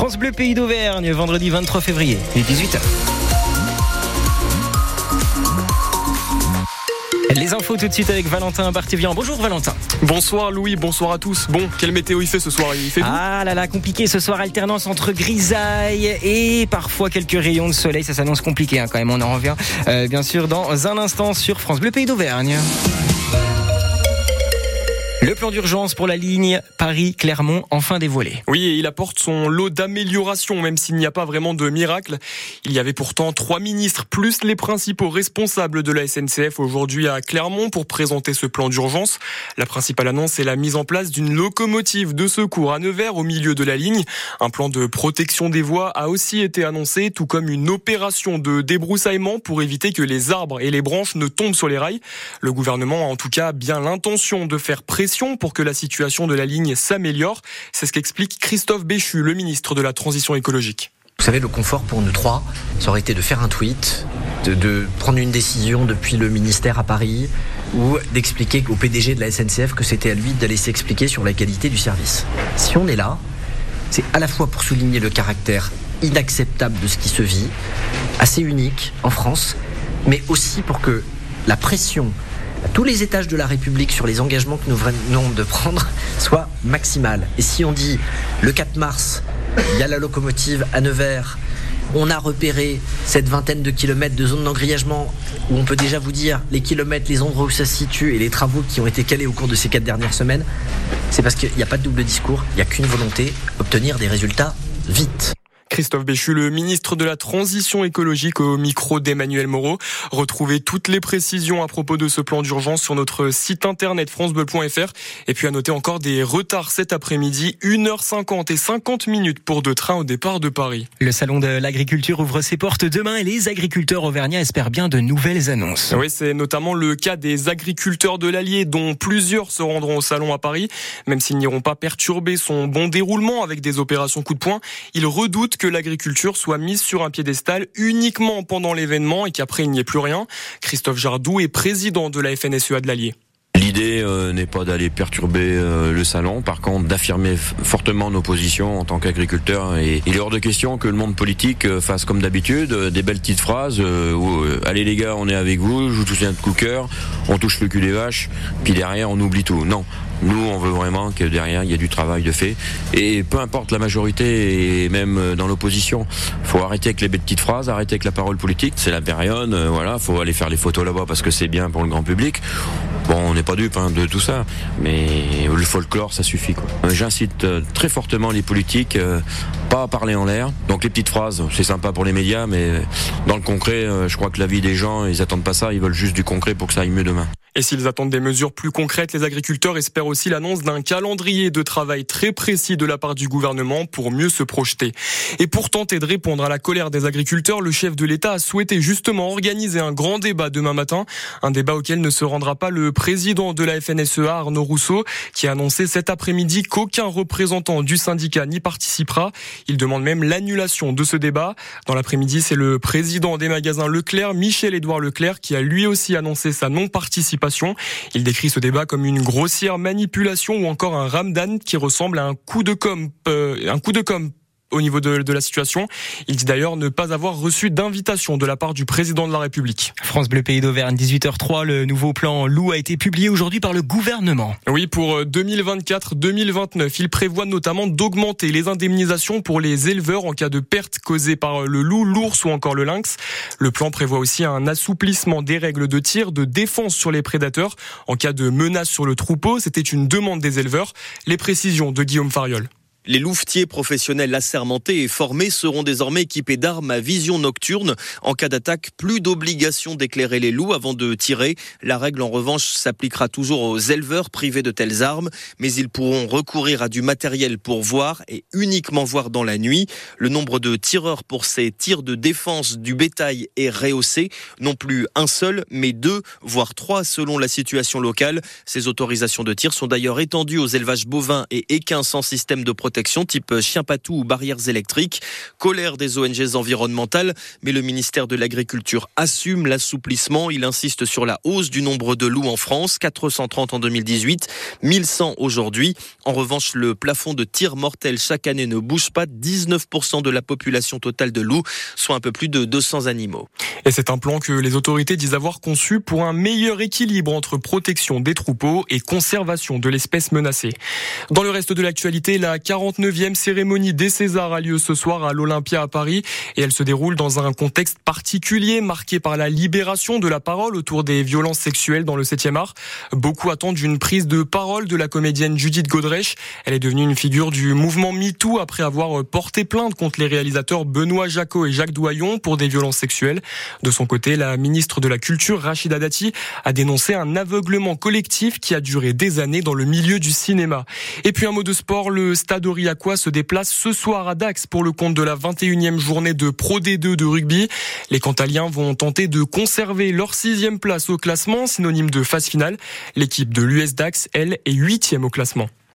France Bleu Pays d'Auvergne, vendredi 23 février, il est 18h. Les infos tout de suite avec Valentin Barthévian. Bonjour Valentin. Bonsoir Louis, bonsoir à tous. Bon, quelle météo il fait ce soir? Il fait Ah là là, compliqué ce soir, alternance entre grisaille et parfois quelques rayons de soleil. Ça s'annonce compliqué hein, quand même. On en revient euh, bien sûr dans un instant sur France Bleu Pays d'Auvergne. Le plan d'urgence pour la ligne Paris-Clermont enfin dévoilé. Oui, et il apporte son lot d'améliorations, même s'il n'y a pas vraiment de miracle. Il y avait pourtant trois ministres, plus les principaux responsables de la SNCF aujourd'hui à Clermont pour présenter ce plan d'urgence. La principale annonce est la mise en place d'une locomotive de secours à Nevers au milieu de la ligne. Un plan de protection des voies a aussi été annoncé, tout comme une opération de débroussaillement pour éviter que les arbres et les branches ne tombent sur les rails. Le gouvernement a en tout cas bien l'intention de faire pression pour que la situation de la ligne s'améliore. C'est ce qu'explique Christophe Béchu, le ministre de la Transition écologique. Vous savez, le confort pour nous trois, ça aurait été de faire un tweet, de, prendre une décision depuis le ministère à Paris, ou d'expliquer au PDG de la SNCF que c'était à lui d'aller s'expliquer sur la qualité du service. Si on est là, c'est à la fois pour souligner le caractère inacceptable de ce qui se vit, assez unique en France, mais aussi pour que la pression tous les étages de la République sur les engagements que nous venons de prendre soit maximal. Et si on dit le 4 mars, il y a la locomotive à Nevers, on a repéré cette vingtaine de kilomètres de zone d'engrillagement où on peut déjà vous dire les kilomètres, les endroits où ça se situe et les travaux qui ont été calés au cours de ces quatre dernières semaines. C'est parce qu'il n'y a pas de double discours, il n'y a qu'une volonté, obtenir des résultats vite. Christophe Béchu, le ministre de la Transition écologique au micro d'Emmanuel Moreau. Retrouvez toutes les précisions à propos de ce plan d'urgence sur notre site internet francebleu.fr. Et puis à noter encore des retards cet après-midi, 1h50 et 50 minutes pour deux trains au départ de Paris. Le salon de l'agriculture ouvre ses portes demain et les agriculteurs auvergnats espèrent bien de nouvelles annonces. Oui, c'est notamment le cas des agriculteurs de l'Allier dont plusieurs se rendront au salon à Paris. Même s'ils n'iront pas perturber son bon déroulement avec des opérations coup de poing, ils redoutent que l'agriculture soit mise sur un piédestal uniquement pendant l'événement et qu'après il n'y ait plus rien. Christophe Jardou est président de la FNSEA de l'Allier. L'idée euh, n'est pas d'aller perturber euh, le salon, par contre d'affirmer fortement nos positions en tant qu'agriculteurs. Et il est hors de question que le monde politique euh, fasse comme d'habitude des belles petites phrases où allez les gars, on est avec vous, je vous touche un coup cœur, on touche le cul des vaches, puis derrière on oublie tout. Non, nous, on veut vraiment que derrière, il y ait du travail de fait. Et peu importe la majorité, et même dans l'opposition, faut arrêter avec les petites phrases, arrêter avec la parole politique. C'est la période, voilà, faut aller faire les photos là-bas parce que c'est bien pour le grand public. Bon, on n'est pas dupe hein, de tout ça, mais le folklore, ça suffit. Euh, j'incite euh, très fortement les politiques, euh, pas à parler en l'air. Donc les petites phrases, c'est sympa pour les médias, mais dans le concret, je crois que la vie des gens, ils attendent pas ça, ils veulent juste du concret pour que ça aille mieux demain. Et s'ils attendent des mesures plus concrètes, les agriculteurs espèrent aussi l'annonce d'un calendrier de travail très précis de la part du gouvernement pour mieux se projeter. Et pour tenter de répondre à la colère des agriculteurs, le chef de l'État a souhaité justement organiser un grand débat demain matin, un débat auquel ne se rendra pas le président de la FNSEA, Arnaud Rousseau, qui a annoncé cet après-midi qu'aucun représentant du syndicat n'y participera. Il demande même l'annulation de ce débat. Dans l'après-midi, c'est le président des magasins Leclerc, Michel-Édouard Leclerc, qui a lui aussi annoncé sa non-participation il décrit ce débat comme une grossière manipulation ou encore un ramdan qui ressemble à un coup de com, euh, un coup de com au niveau de, de, la situation. Il dit d'ailleurs ne pas avoir reçu d'invitation de la part du président de la République. France Bleu Pays d'Auvergne, 18h03, le nouveau plan loup a été publié aujourd'hui par le gouvernement. Oui, pour 2024-2029, euh, il prévoit notamment d'augmenter les indemnisations pour les éleveurs en cas de perte causée par le loup, l'ours ou encore le lynx. Le plan prévoit aussi un assouplissement des règles de tir, de défense sur les prédateurs en cas de menace sur le troupeau. C'était une demande des éleveurs. Les précisions de Guillaume Fariol. Les louvetiers professionnels assermentés et formés seront désormais équipés d'armes à vision nocturne. En cas d'attaque, plus d'obligation d'éclairer les loups avant de tirer. La règle, en revanche, s'appliquera toujours aux éleveurs privés de telles armes, mais ils pourront recourir à du matériel pour voir et uniquement voir dans la nuit. Le nombre de tireurs pour ces tirs de défense du bétail est rehaussé. Non plus un seul, mais deux, voire trois selon la situation locale. Ces autorisations de tir sont d'ailleurs étendues aux élevages bovins et équins sans système de protection protection type chien patou ou barrières électriques. Colère des ONG environnementales, mais le ministère de l'Agriculture assume l'assouplissement. Il insiste sur la hausse du nombre de loups en France, 430 en 2018, 1100 aujourd'hui. En revanche, le plafond de tir mortel chaque année ne bouge pas. 19% de la population totale de loups, soit un peu plus de 200 animaux. Et c'est un plan que les autorités disent avoir conçu pour un meilleur équilibre entre protection des troupeaux et conservation de l'espèce menacée. Dans le reste de l'actualité, la 49e cérémonie des Césars a lieu ce soir à l'Olympia à Paris et elle se déroule dans un contexte particulier marqué par la libération de la parole autour des violences sexuelles dans le 7e art. Beaucoup attendent une prise de parole de la comédienne Judith Godrèche. Elle est devenue une figure du mouvement MeToo après avoir porté plainte contre les réalisateurs Benoît Jacot et Jacques Doyon pour des violences sexuelles. De son côté, la ministre de la Culture, Rachida Dati, a dénoncé un aveuglement collectif qui a duré des années dans le milieu du cinéma. Et puis un mot de sport, le Stade Aurillacois se déplace ce soir à Dax pour le compte de la 21e journée de Pro D2 de rugby. Les Cantaliens vont tenter de conserver leur sixième place au classement, synonyme de phase finale. L'équipe de l'US Dax, elle, est huitième au classement.